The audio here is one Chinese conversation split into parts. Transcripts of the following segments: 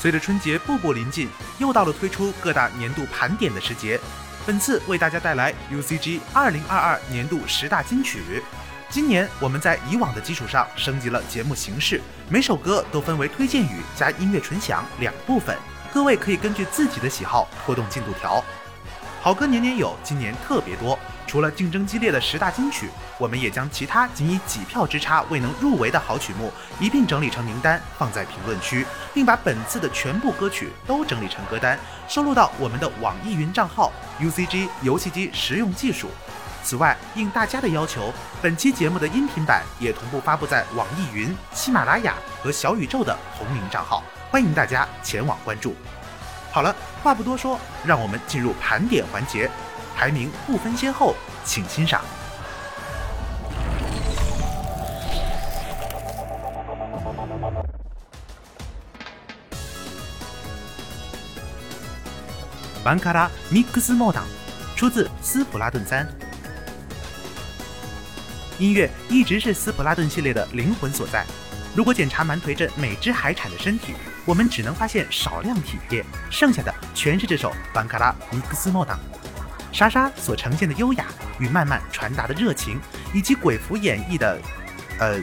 随着春节步步临近，又到了推出各大年度盘点的时节。本次为大家带来 UCG 二零二二年度十大金曲。今年我们在以往的基础上升级了节目形式，每首歌都分为推荐语加音乐纯享两部分，各位可以根据自己的喜好拖动进度条。好歌年年有，今年特别多。除了竞争激烈的十大金曲，我们也将其他仅以几票之差未能入围的好曲目一并整理成名单，放在评论区，并把本次的全部歌曲都整理成歌单，收录到我们的网易云账号 UCG 游戏机实用技术。此外，应大家的要求，本期节目的音频版也同步发布在网易云、喜马拉雅和小宇宙的同名账号，欢迎大家前往关注。好了，话不多说，让我们进入盘点环节。排名不分先后，请欣赏。玩卡拉 Mix 莫档出自斯普拉顿三。音乐一直是斯普拉顿系列的灵魂所在。如果检查蛮颓镇每只海产的身体，我们只能发现少量体液，剩下的全是这首玩卡拉 Mix 莫档。莎莎所呈现的优雅与慢慢传达的热情，以及鬼蝠演绎的，呃，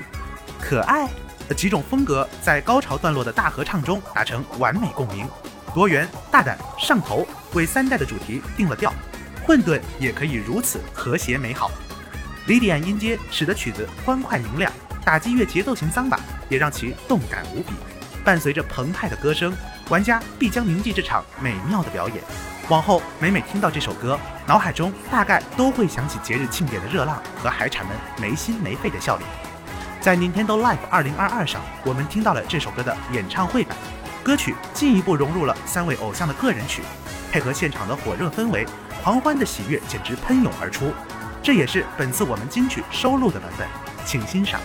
可爱的几种风格，在高潮段落的大合唱中达成完美共鸣。多元、大胆、上头，为三代的主题定了调。混沌也可以如此和谐美好。李迪安音阶使得曲子欢快明亮，打击乐节奏型桑巴也让其动感无比。伴随着澎湃的歌声，玩家必将铭记这场美妙的表演。往后每每听到这首歌，脑海中大概都会想起节日庆典的热浪和海产们没心没肺的笑脸。在 Nintendo Live 2022上，我们听到了这首歌的演唱会版，歌曲进一步融入了三位偶像的个人曲，配合现场的火热氛围，狂欢的喜悦简直喷涌而出。这也是本次我们金曲收录的版本，请欣赏。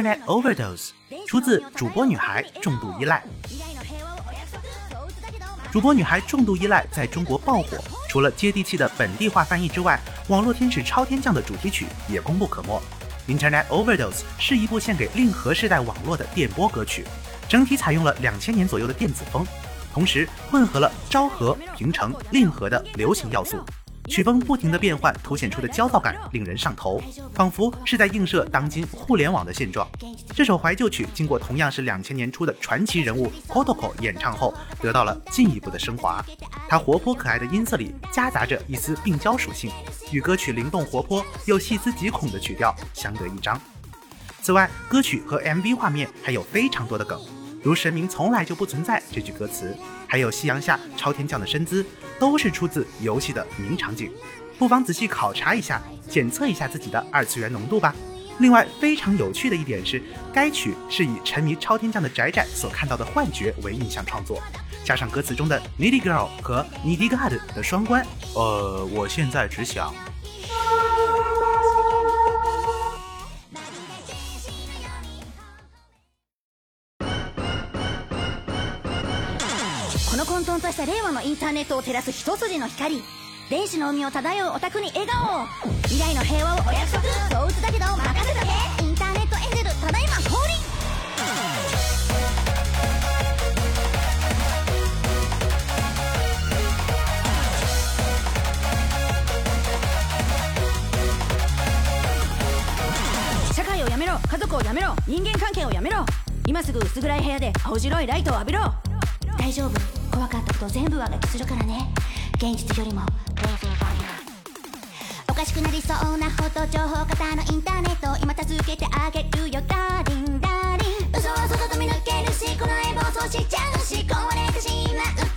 Internet overdose 出自主播女孩重度依赖。主播女孩重度依赖在中国爆火，除了接地气的本地化翻译之外，网络天使超天降的主题曲也功不可没。Internet overdose 是一部献给令和时代网络的电波歌曲，整体采用了两千年左右的电子风，同时混合了昭和、平成、令和的流行要素。曲风不停的变换，凸显出的焦躁感令人上头，仿佛是在映射当今互联网的现状。这首怀旧曲经过同样是两千年初的传奇人物 Kotoko 演唱后，得到了进一步的升华。它活泼可爱的音色里夹杂着一丝病娇属性，与歌曲灵动活泼又细思极恐的曲调相得益彰。此外，歌曲和 MV 画面还有非常多的梗。如神明从来就不存在这句歌词，还有夕阳下朝天将的身姿，都是出自游戏的名场景。不妨仔细考察一下，检测一下自己的二次元浓度吧。另外，非常有趣的一点是，该曲是以沉迷朝天将的宅宅所看到的幻觉为印象创作，加上歌词中的 Needy Girl 和 Needy God 的双关。呃，我现在只想。この混沌とした令和のインターネットを照らす一筋の光。電子の海を漂うオタクに笑顔。未来の平和をお約束そう打つだけど任せとけ。インターネットエンジェルただいま降臨。社会をやめろ。家族をやめろ。人間関係をやめろ。今すぐ薄暗い部屋で青白いライトを浴びろ。大丈夫。怖かったこと全部上書きするからね。現実よりもおかしくなりそうなほど情報型のインターネット今助けてあげるよ。ダーリンダーリン。嘘は外と見抜けるしこの絵暴走しちゃうし壊れてしまう。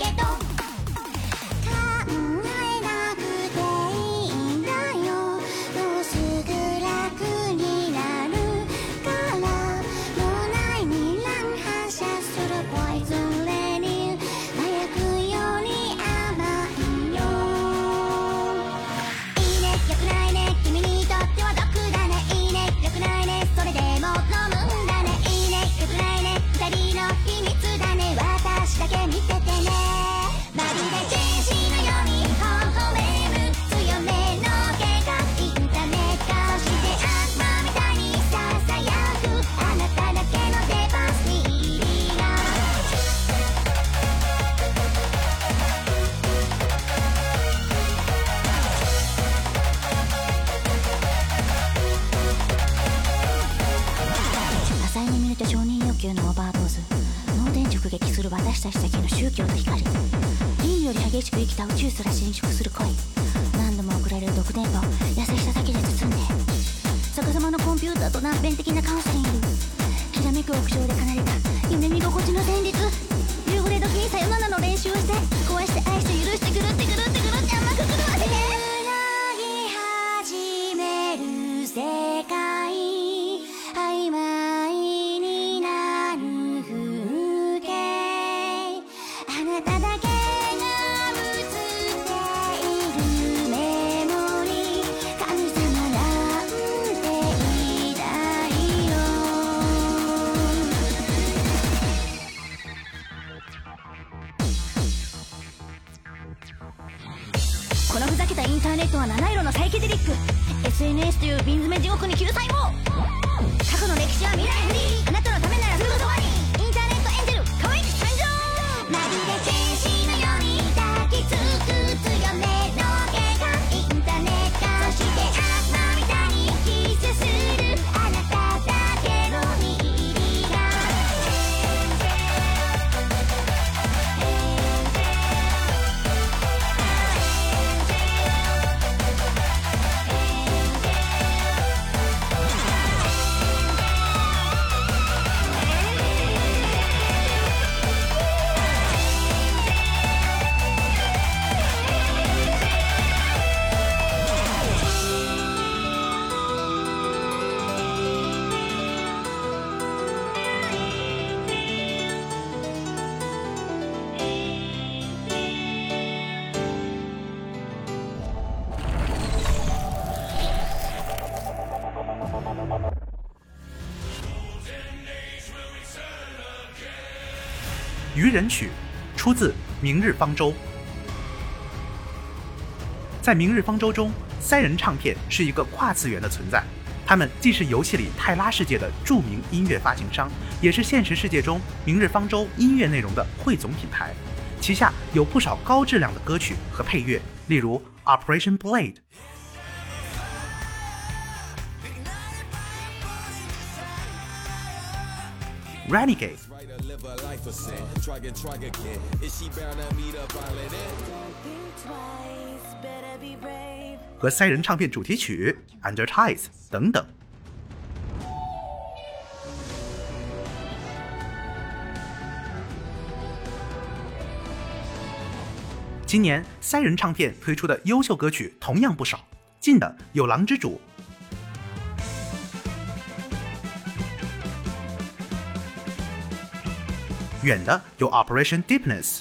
した奇跡の宗教の光。銀より激しく生きた宇宙すら侵食する恋。何度も送られる毒電波を優しさだけで包んで。逆さまのコンピューターと難弁的なカウンセリング。きらめく屋上で奏でた。夢見心地の旋律夕暮れ時にさよならの練習をして。壊して愛して許して狂って狂って狂って甘く狂わせて愚ケデリック。SNS という瓶詰め地獄に救済を曲》，出自《明日方舟》。在《明日方舟》中，三人唱片是一个跨次元的存在。他们既是游戏里泰拉世界的著名音乐发行商，也是现实世界中《明日方舟》音乐内容的汇总品牌。旗下有不少高质量的歌曲和配乐，例如《Operation Blade》。Renegade，和三人唱片主题曲《Under Ties》等等。今年三人唱片推出的优秀歌曲同样不少，近的有《狼之主》。远的有 Operation Deepness，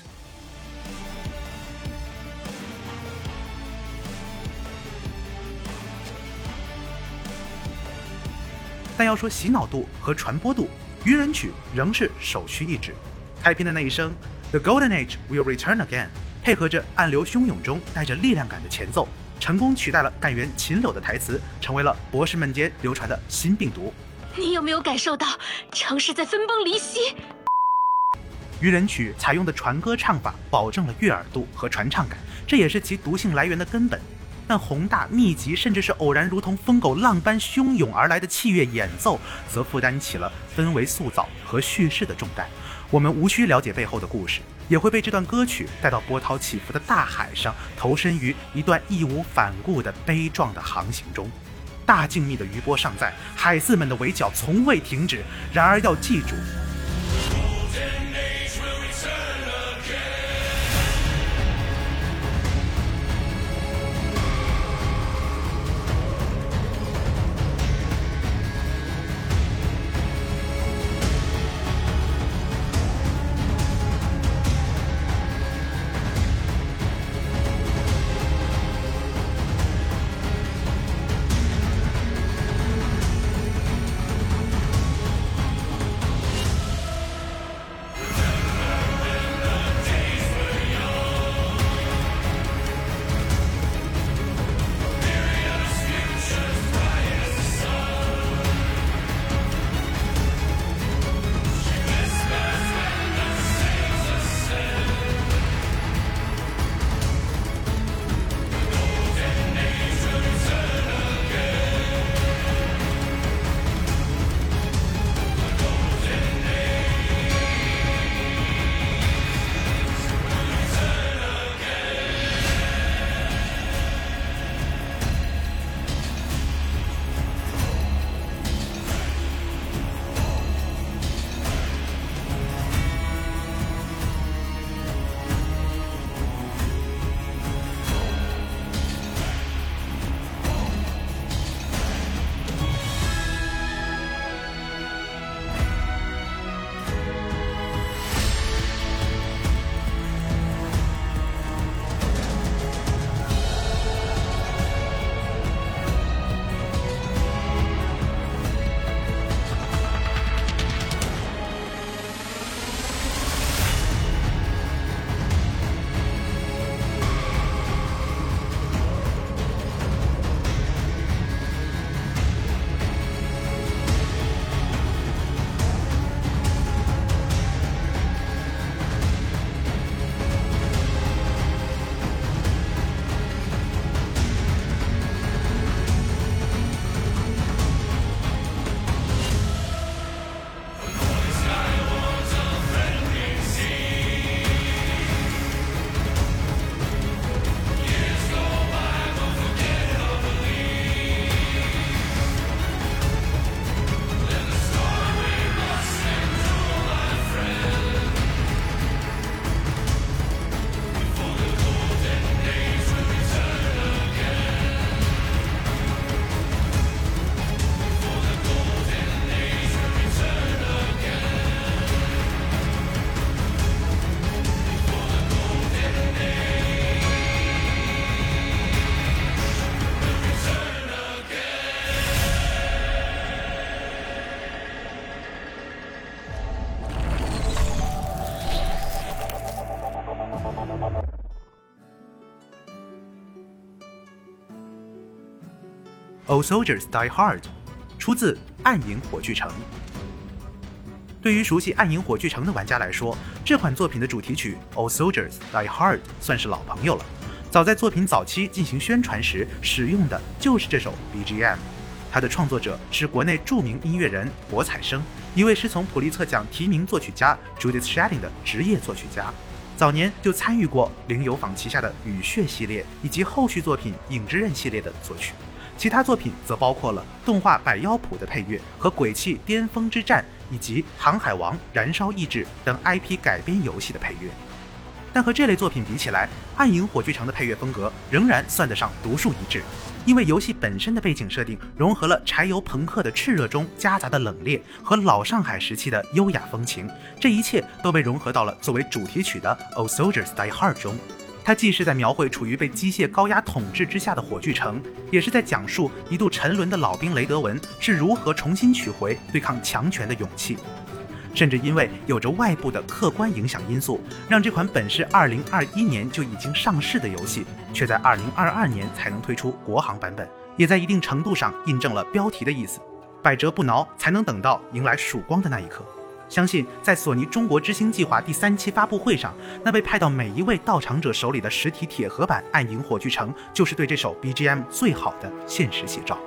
但要说洗脑度和传播度，愚人曲仍是首屈一指。开篇的那一声 The Golden Age will return again，配合着暗流汹涌中带着力量感的前奏，成功取代了干员秦柳的台词，成为了博士们间流传的新病毒。你有没有感受到城市在分崩离析？渔人曲采用的传歌唱法，保证了悦耳度和传唱感，这也是其毒性来源的根本。但宏大、密集，甚至是偶然如同疯狗浪般汹涌而来的器乐演奏，则负担起了氛围塑造和叙事的重担。我们无需了解背后的故事，也会被这段歌曲带到波涛起伏的大海上，投身于一段义无反顾的悲壮的航行中。大静谧的余波尚在，海肆们的围剿从未停止。然而要记住。All Soldiers Die Hard，出自《暗影火炬城》。对于熟悉《暗影火炬城》的玩家来说，这款作品的主题曲《All Soldiers Die Hard》算是老朋友了。早在作品早期进行宣传时，使用的就是这首 BGM。它的创作者是国内著名音乐人博彩生，一位师从普利策奖提名作曲家 Judith Shedding 的职业作曲家。早年就参与过零游坊旗下的《雨血》系列以及后续作品《影之刃》系列的作曲。其他作品则包括了动画《百妖谱》的配乐和《鬼泣：巅峰之战》以及《航海王：燃烧意志》等 IP 改编游戏的配乐。但和这类作品比起来，《暗影火炬城》的配乐风格仍然算得上独树一帜，因为游戏本身的背景设定融合了柴油朋克的炽热中夹杂的冷冽和老上海时期的优雅风情，这一切都被融合到了作为主题曲的《Old Soldiers Die Hard》中。它既是在描绘处于被机械高压统治之下的火炬城，也是在讲述一度沉沦的老兵雷德文是如何重新取回对抗强权的勇气。甚至因为有着外部的客观影响因素，让这款本是2021年就已经上市的游戏，却在2022年才能推出国行版本，也在一定程度上印证了标题的意思：百折不挠，才能等到迎来曙光的那一刻。相信在索尼中国之星计划第三期发布会上，那被派到每一位到场者手里的实体铁盒版《暗影火炬城》，就是对这首 BGM 最好的现实写照。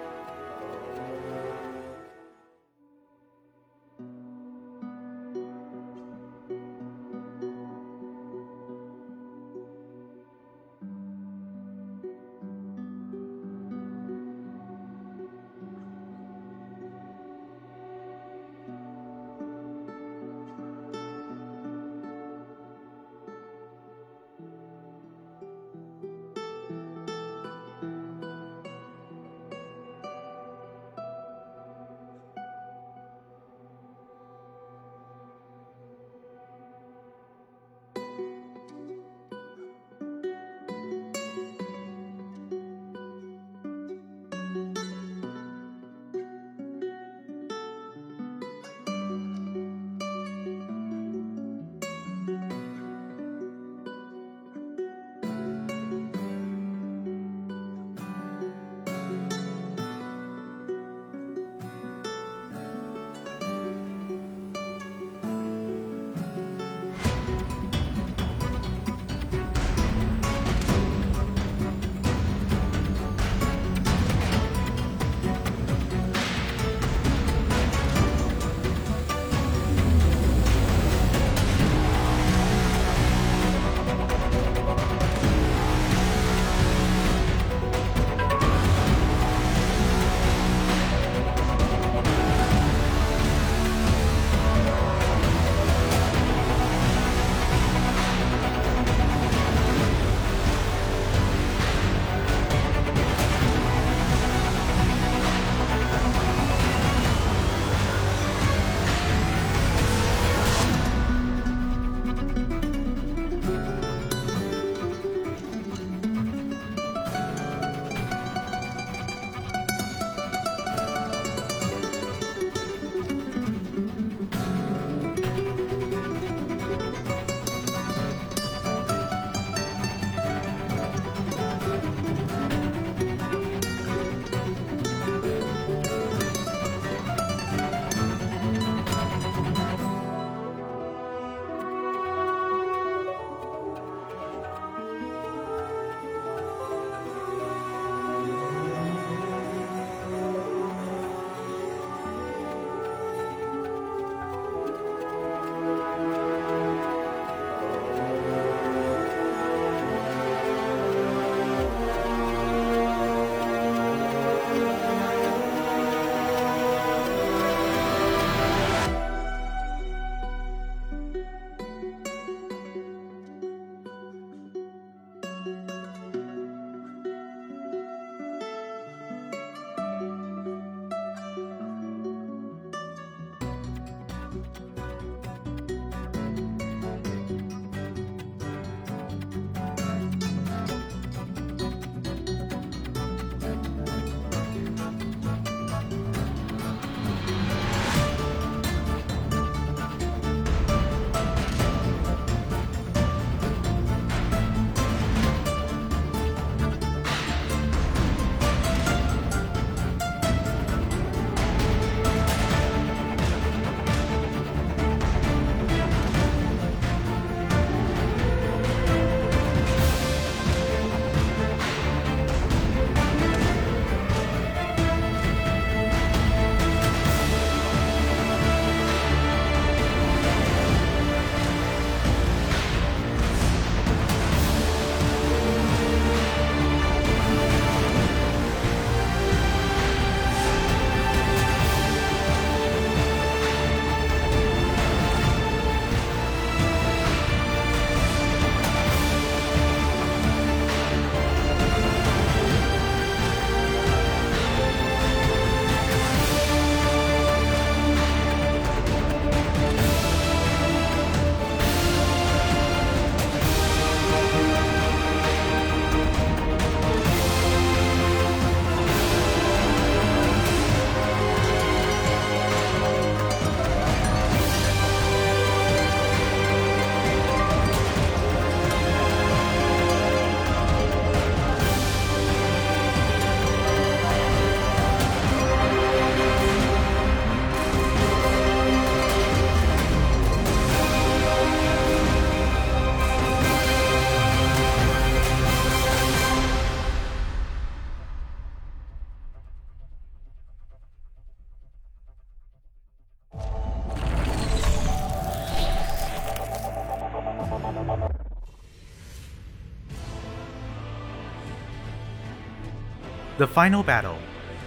The Final Battle，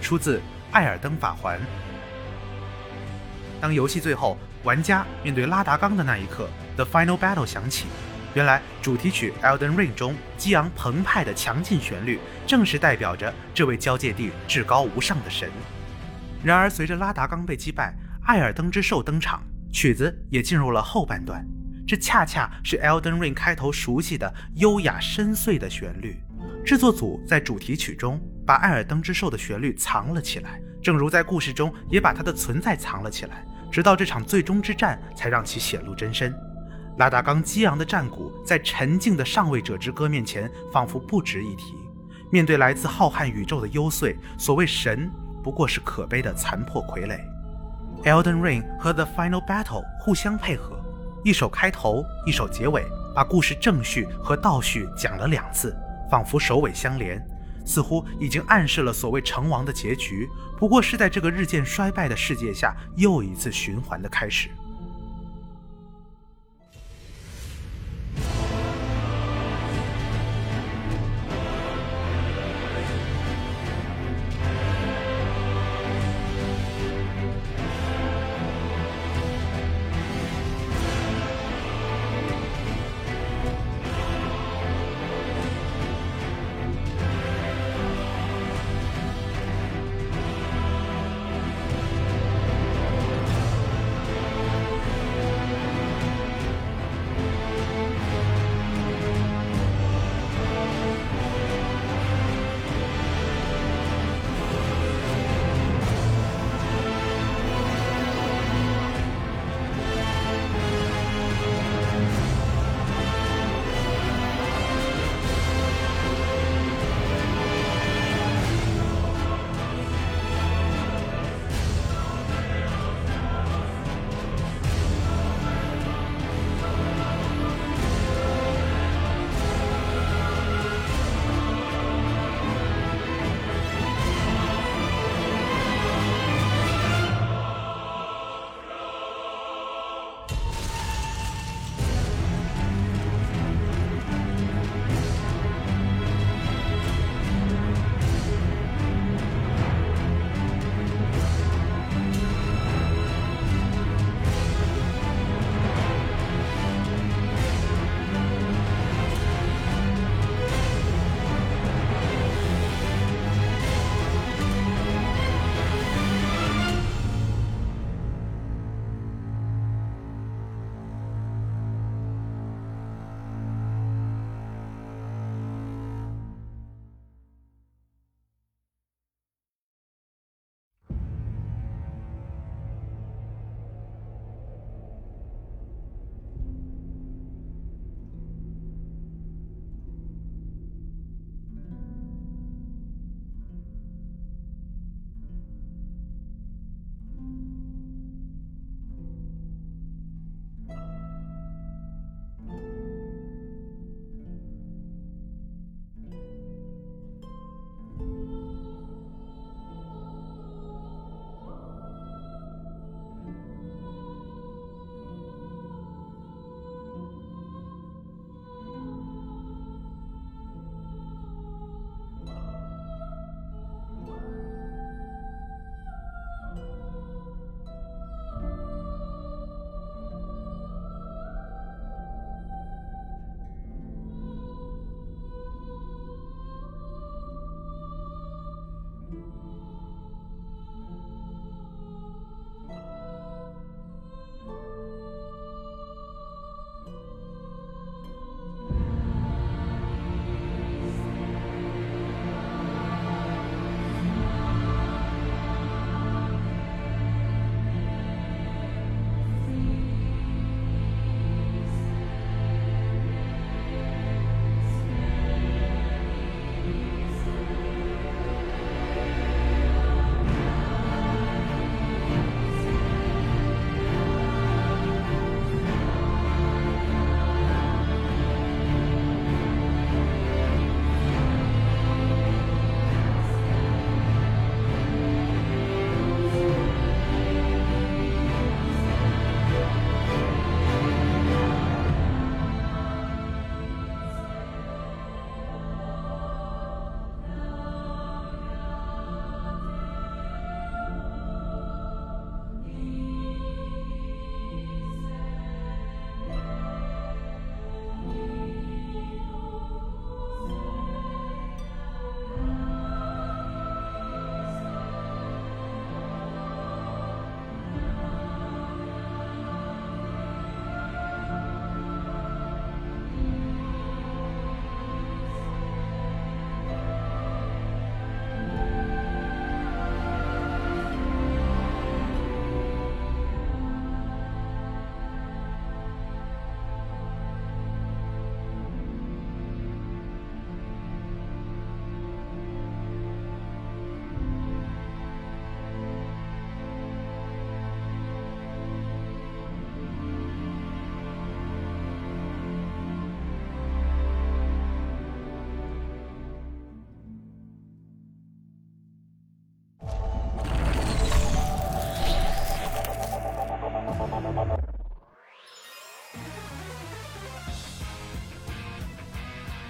出自《艾尔登法环》。当游戏最后玩家面对拉达冈的那一刻，The Final Battle 响起。原来主题曲《Elden Ring》中激昂澎湃的强劲旋律，正是代表着这位交界地至高无上的神。然而，随着拉达冈被击败，艾尔登之兽登场，曲子也进入了后半段。这恰恰是《Elden Ring》开头熟悉的优雅深邃的旋律。制作组在主题曲中把艾尔登之兽的旋律藏了起来，正如在故事中也把它的存在藏了起来，直到这场最终之战才让其显露真身。拉达冈激昂的战鼓在沉静的上位者之歌面前仿佛不值一提。面对来自浩瀚宇宙的幽邃，所谓神不过是可悲的残破傀儡。《Elden Ring》和《The Final Battle》互相配合，一首开头，一首结尾，把故事正序和倒叙讲了两次。仿佛首尾相连，似乎已经暗示了所谓成王的结局，不过是在这个日渐衰败的世界下又一次循环的开始。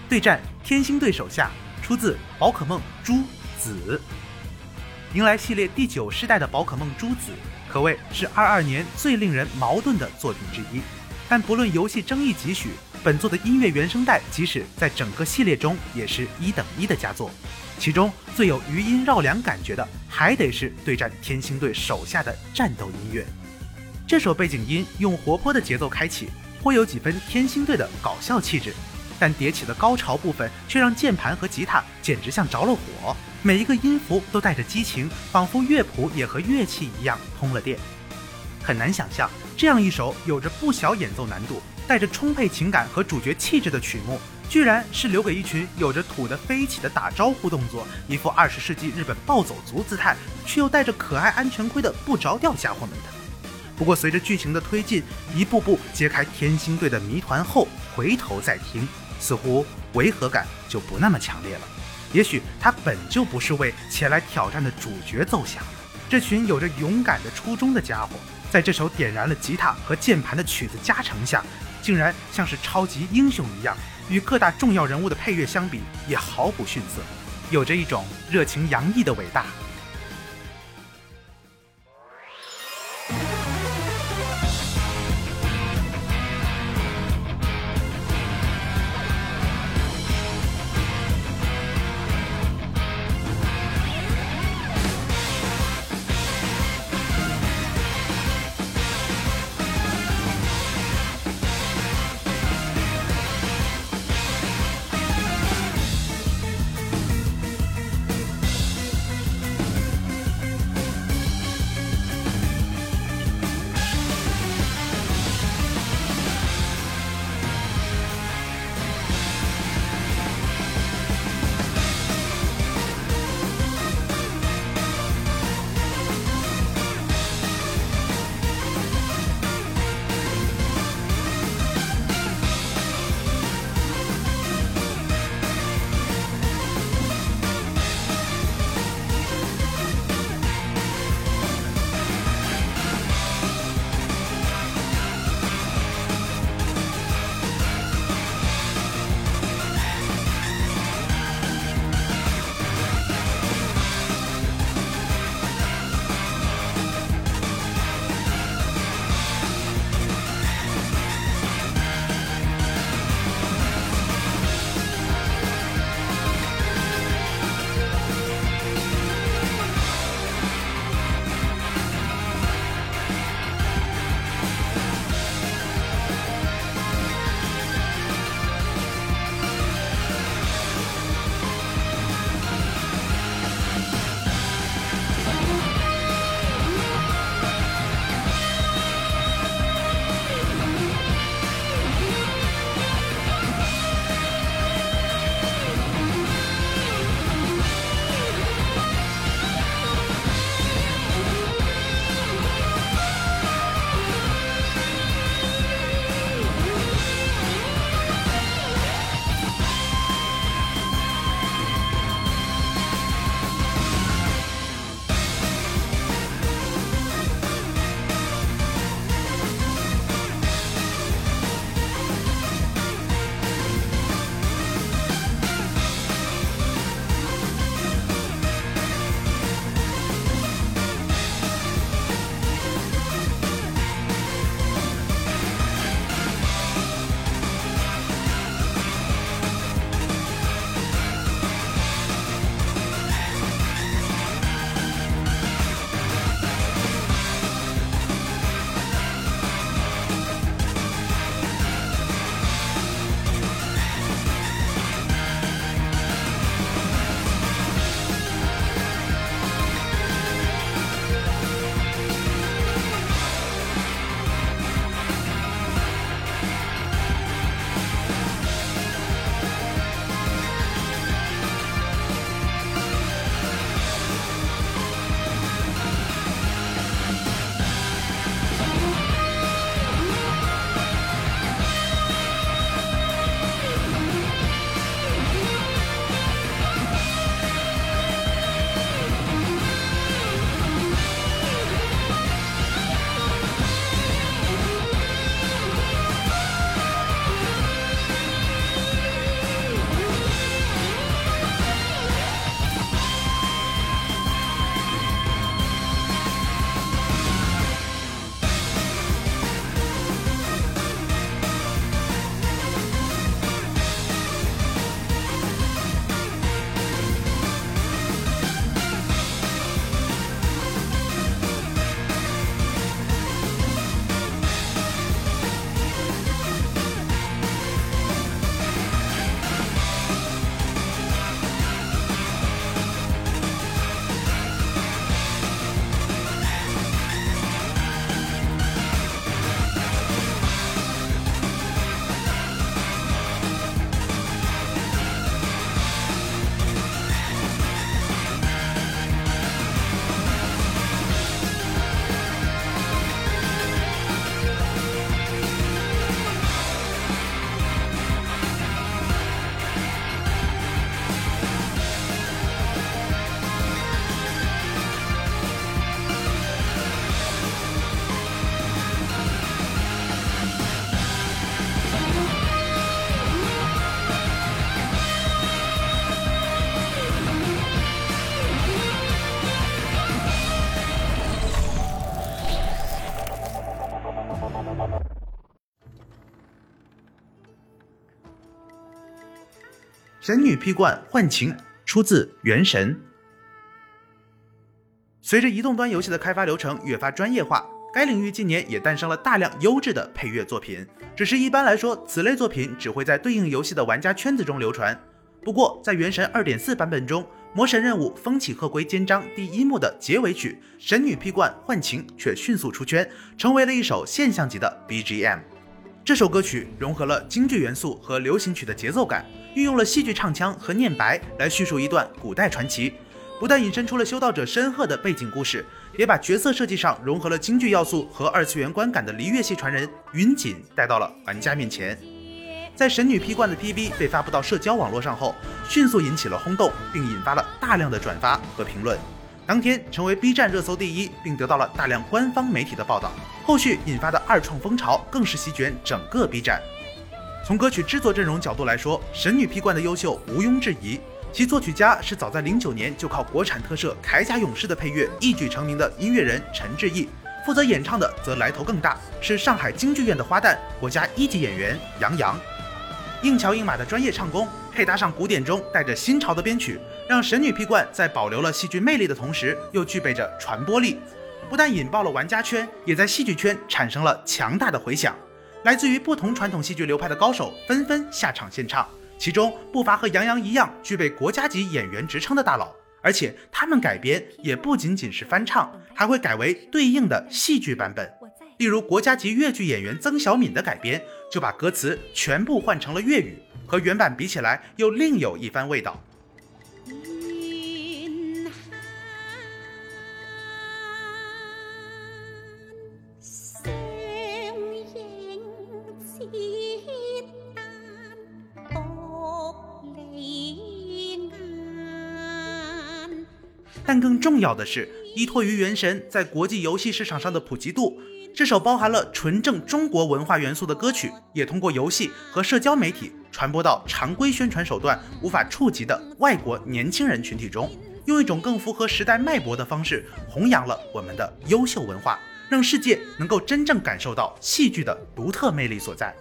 对战天星队手下，出自宝可梦朱紫。迎来系列第九世代的宝可梦朱紫，可谓是二二年最令人矛盾的作品之一。但不论游戏争议几许，本作的音乐原声带即使在整个系列中也是一等一的佳作。其中最有余音绕梁感觉的，还得是对战天星队手下的战斗音乐。这首背景音用活泼的节奏开启，颇有几分天星队的搞笑气质。但迭起的高潮部分却让键盘和吉他简直像着了火，每一个音符都带着激情，仿佛乐谱也和乐器一样通了电。很难想象，这样一首有着不小演奏难度、带着充沛情感和主角气质的曲目，居然是留给一群有着土的飞起的打招呼动作、一副二十世纪日本暴走族姿态，却又戴着可爱安全盔的不着调家伙们的。不过，随着剧情的推进，一步步揭开天星队的谜团后，回头再听。似乎违和感就不那么强烈了。也许他本就不是为前来挑战的主角奏响。这群有着勇敢的初衷的家伙，在这首点燃了吉他和键盘的曲子加成下，竟然像是超级英雄一样，与各大重要人物的配乐相比也毫不逊色，有着一种热情洋溢的伟大。神女劈冠幻情出自《原神》。随着移动端游戏的开发流程越发专业化，该领域近年也诞生了大量优质的配乐作品。只是一般来说，此类作品只会在对应游戏的玩家圈子中流传。不过，在《原神》2.4版本中，《魔神任务：风起鹤归》肩章第一幕的结尾曲《神女劈冠幻情》却迅速出圈，成为了一首现象级的 BGM。这首歌曲融合了京剧元素和流行曲的节奏感，运用了戏剧唱腔和念白来叙述一段古代传奇，不但引申出了修道者深厚的背景故事，也把角色设计上融合了京剧要素和二次元观感的璃月系传人云锦带到了玩家面前。在神女劈冠的 PV 被发布到社交网络上后，迅速引起了轰动，并引发了大量的转发和评论。当天成为 B 站热搜第一，并得到了大量官方媒体的报道。后续引发的二创风潮更是席卷整个 B 站。从歌曲制作阵容角度来说，《神女劈冠》的优秀毋庸置疑。其作曲家是早在零九年就靠国产特摄《铠甲勇士》的配乐一举成名的音乐人陈志毅，负责演唱的则来头更大，是上海京剧院的花旦，国家一级演员杨洋。硬桥硬马的专业唱功，配搭上古典中带着新潮的编曲，让《神女劈冠》在保留了戏剧魅力的同时，又具备着传播力。不但引爆了玩家圈，也在戏剧圈产生了强大的回响。来自于不同传统戏剧流派的高手纷纷下场献唱，其中不乏和杨洋一样具备国家级演员职称的大佬。而且他们改编也不仅仅是翻唱，还会改为对应的戏剧版本。例如国家级越剧演员曾小敏的改编，就把歌词全部换成了粤语，和原版比起来又另有一番味道。但更重要的是，依托于《原神》在国际游戏市场上的普及度。这首包含了纯正中国文化元素的歌曲，也通过游戏和社交媒体传播到常规宣传手段无法触及的外国年轻人群体中，用一种更符合时代脉搏的方式弘扬了我们的优秀文化，让世界能够真正感受到戏剧的独特魅力所在。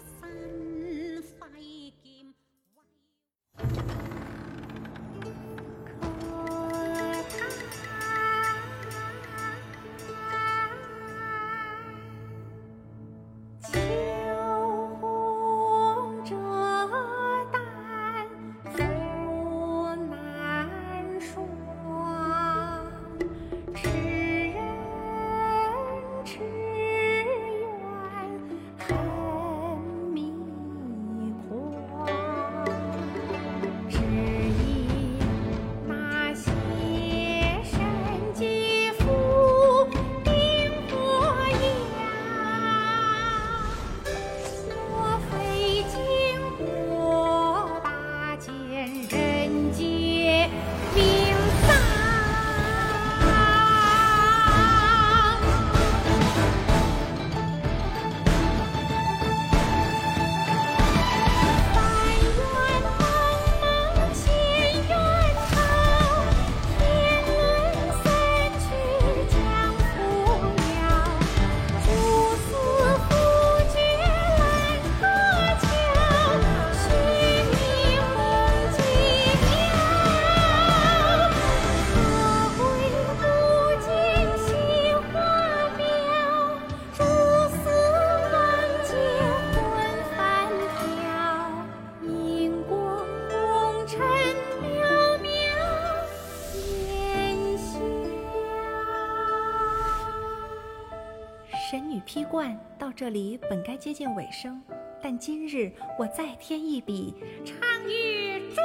这里本该接近尾声，但今日我再添一笔，唱与诸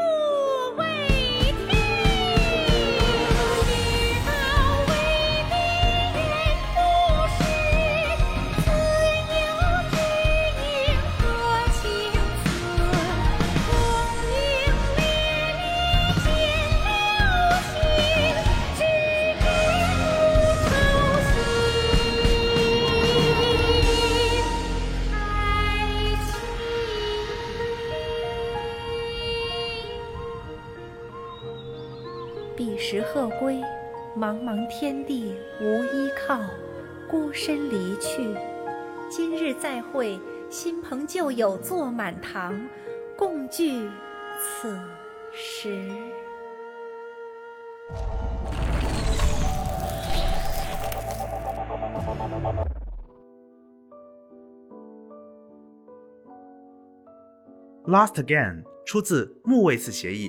位。茫茫天地无依靠，孤身离去。今日再会，新朋旧友坐满堂，共聚此时。Last again，出自《木卫四协议》，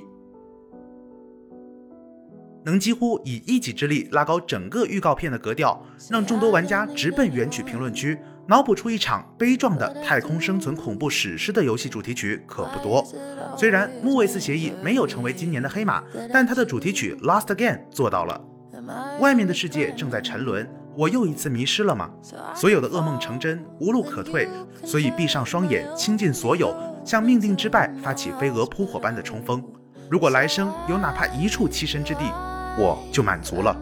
能几乎以一己之力拉高整个预告片的格调，让众多玩家直奔原曲评论区，脑补出一场悲壮的太空生存恐怖史诗的游戏主题曲可不多。虽然《木卫四协议》没有成为今年的黑马，但它的主题曲《Lost Again》做到了。外面的世界正在沉沦。我又一次迷失了吗？所有的噩梦成真，无路可退，所以闭上双眼，倾尽所有，向命定之败发起飞蛾扑火般的冲锋。如果来生有哪怕一处栖身之地，我就满足了。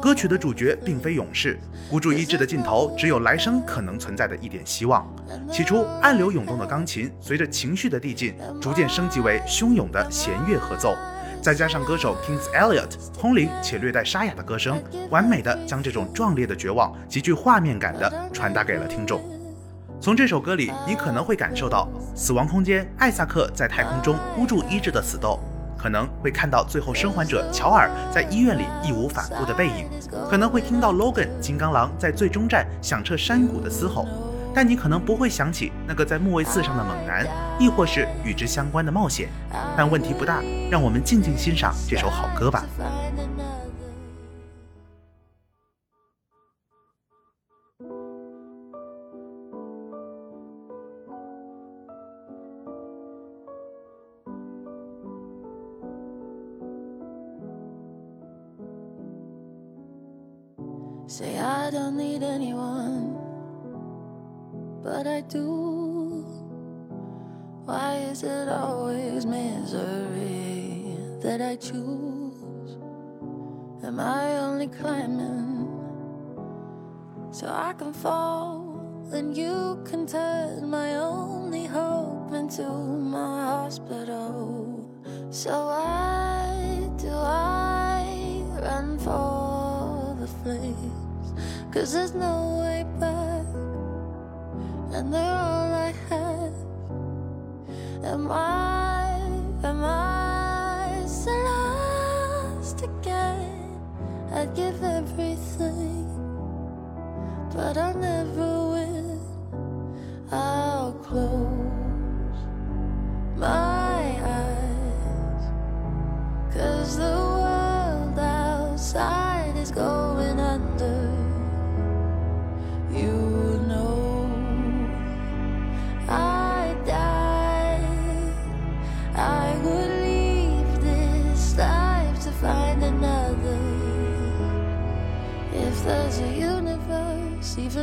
歌曲的主角并非勇士，孤注一掷的尽头只有来生可能存在的一点希望。起初暗流涌动的钢琴，随着情绪的递进，逐渐升级为汹涌的弦乐合奏。再加上歌手 Kings Elliot 空灵且略带沙哑的歌声，完美的将这种壮烈的绝望极具画面感的传达给了听众。从这首歌里，你可能会感受到死亡空间艾萨克在太空中孤注一掷的死斗，可能会看到最后生还者乔尔在医院里义无反顾的背影，可能会听到 Logan 金刚狼在最终战响彻山谷的嘶吼。但你可能不会想起那个在木卫四上的猛男，亦或是与之相关的冒险。但问题不大，让我们静静欣赏这首好歌吧。Say I don't need anyone but I do. Why is it always misery that I choose? Am I only climbing so I can fall? And you can turn my only hope into my hospital. So why do I run for the flames? Cause there's no way back and they're all I have. Am I, am I so lost again? I'd give everything, but I'll never win. I'll close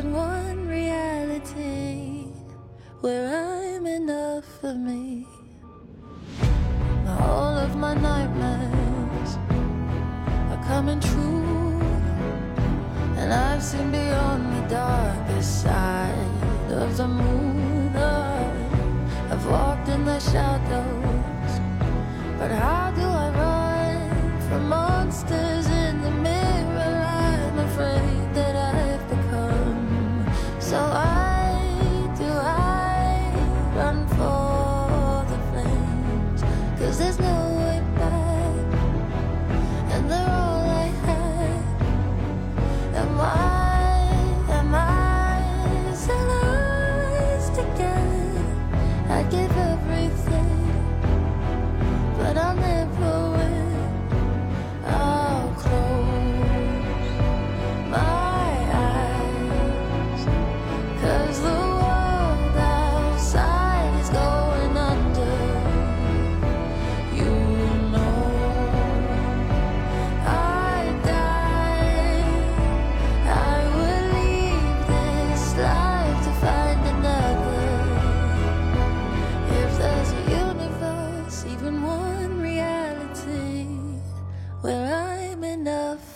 one reality, where I'm enough for me. All of my nightmares are coming true. And I've seen beyond the darkest side of the moon. I've walked in the shadows. But how do I run from monsters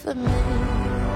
for me.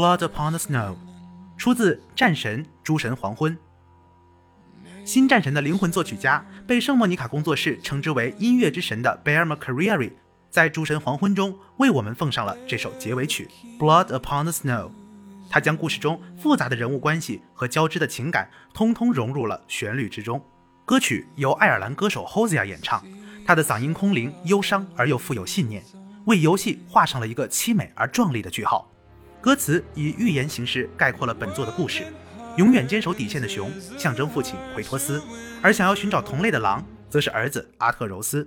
Blood Upon the Snow，出自《战神：诸神黄昏》。新战神的灵魂作曲家被圣莫妮卡工作室称之为音乐之神的 Bear McCreary，在《诸神黄昏》中为我们奉上了这首结尾曲《Blood Upon the Snow》。他将故事中复杂的人物关系和交织的情感，通通融入了旋律之中。歌曲由爱尔兰歌手 Hosea 演唱，他的嗓音空灵、忧伤而又富有信念，为游戏画上了一个凄美而壮丽的句号。歌词以寓言形式概括了本作的故事。永远坚守底线的熊象征父亲奎托斯，而想要寻找同类的狼则是儿子阿特柔斯。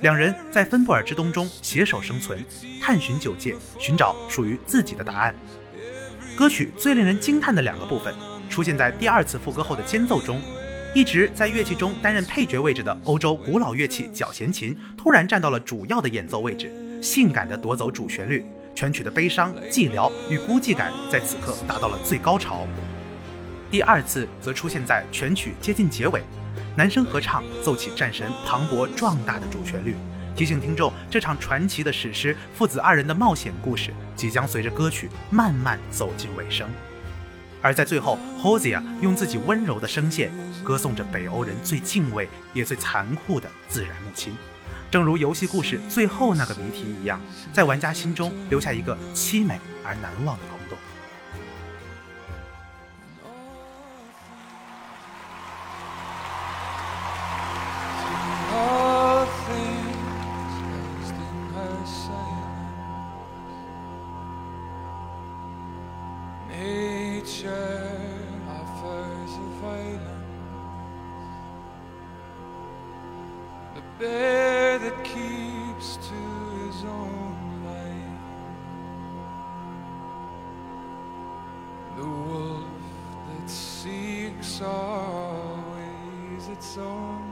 两人在芬布尔之冬中携手生存，探寻九界，寻找属于自己的答案。歌曲最令人惊叹的两个部分出现在第二次副歌后的间奏中，一直在乐器中担任配角位置的欧洲古老乐器角弦琴突然站到了主要的演奏位置，性感地夺走主旋律。全曲的悲伤、寂寥与孤寂感在此刻达到了最高潮。第二次则出现在全曲接近结尾，男声合唱奏起战神磅礴壮大的主旋律，提醒听众这场传奇的史诗父子二人的冒险故事即将随着歌曲慢慢走进尾声。而在最后，Hosea 用自己温柔的声线歌颂着北欧人最敬畏也最残酷的自然母亲，正如游戏故事最后那个谜题一样，在玩家心中留下一个凄美而难忘的 always its own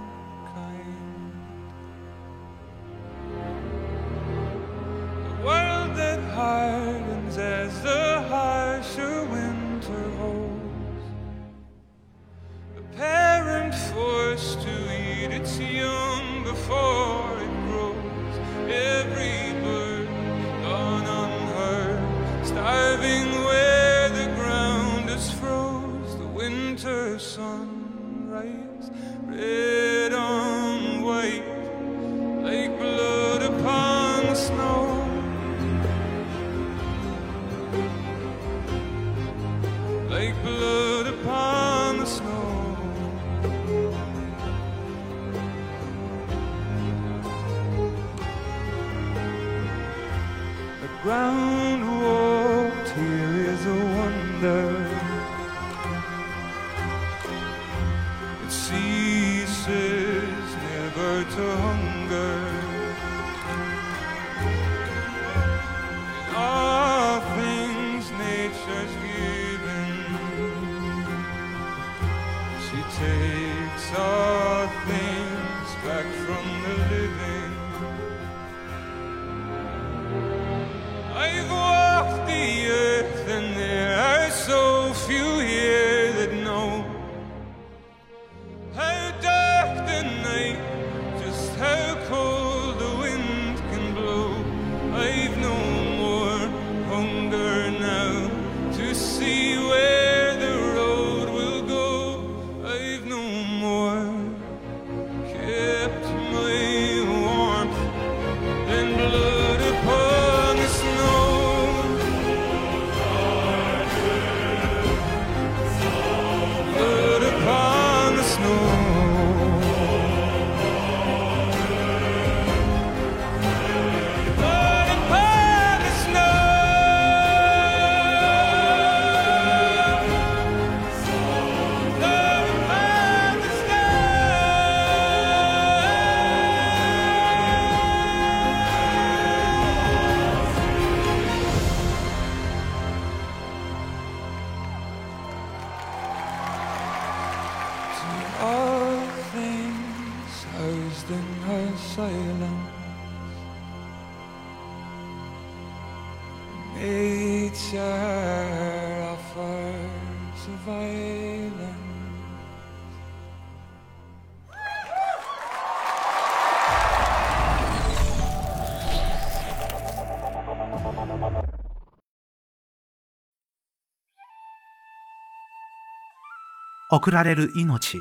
o k u r a r e r u inochi，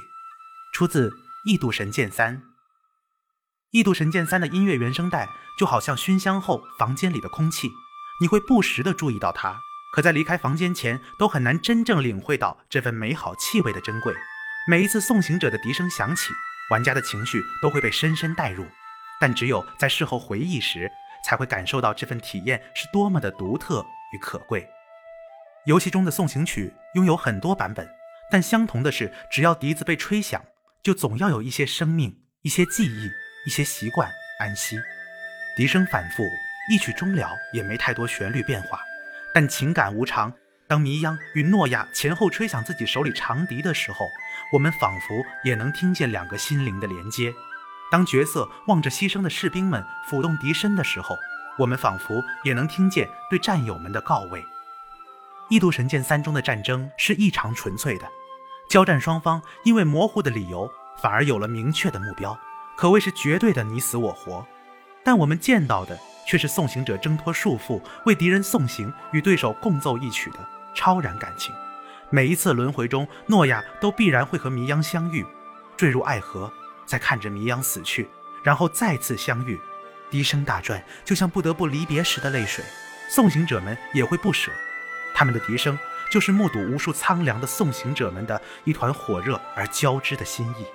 出自《异度神剑三》。《异度神剑三》的音乐原声带就好像熏香后房间里的空气，你会不时地注意到它，可在离开房间前都很难真正领会到这份美好气味的珍贵。每一次送行者的笛声响起，玩家的情绪都会被深深带入，但只有在事后回忆时，才会感受到这份体验是多么的独特与可贵。游戏中的送行曲拥有很多版本。但相同的是，只要笛子被吹响，就总要有一些生命、一些记忆、一些习惯安息。笛声反复，一曲终了，也没太多旋律变化，但情感无常。当迷央与诺亚前后吹响自己手里长笛的时候，我们仿佛也能听见两个心灵的连接。当角色望着牺牲的士兵们抚动笛身的时候，我们仿佛也能听见对战友们的告慰。《异度神剑三》中的战争是异常纯粹的。交战双方因为模糊的理由，反而有了明确的目标，可谓是绝对的你死我活。但我们见到的却是送行者挣脱束缚，为敌人送行，与对手共奏一曲的超然感情。每一次轮回中，诺亚都必然会和迷央相遇，坠入爱河，再看着迷央死去，然后再次相遇，笛声大转，就像不得不离别时的泪水。送行者们也会不舍，他们的笛声。就是目睹无数苍凉的送行者们的一团火热而交织的心意。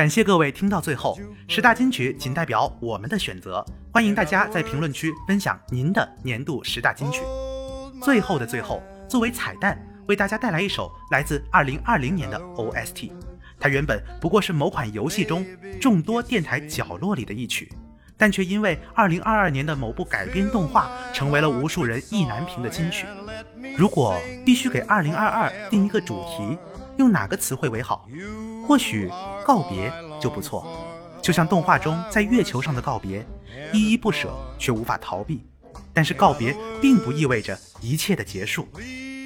感谢各位听到最后，十大金曲仅代表我们的选择，欢迎大家在评论区分享您的年度十大金曲。最后的最后，作为彩蛋，为大家带来一首来自2020年的 OST。它原本不过是某款游戏中众多电台角落里的一曲，但却因为2022年的某部改编动画，成为了无数人意难平的金曲。如果必须给2022定一个主题，用哪个词汇为好？或许告别就不错，就像动画中在月球上的告别，依依不舍却无法逃避。但是告别并不意味着一切的结束，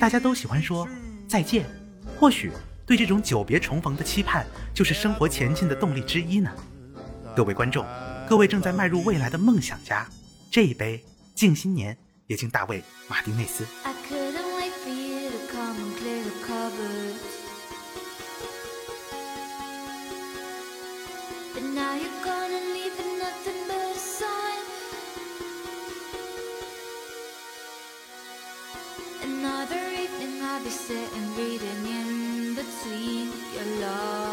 大家都喜欢说再见。或许对这种久别重逢的期盼，就是生活前进的动力之一呢。各位观众，各位正在迈入未来的梦想家，这一杯敬新年，也敬大卫·马丁内斯。Be sitting reading in between your love.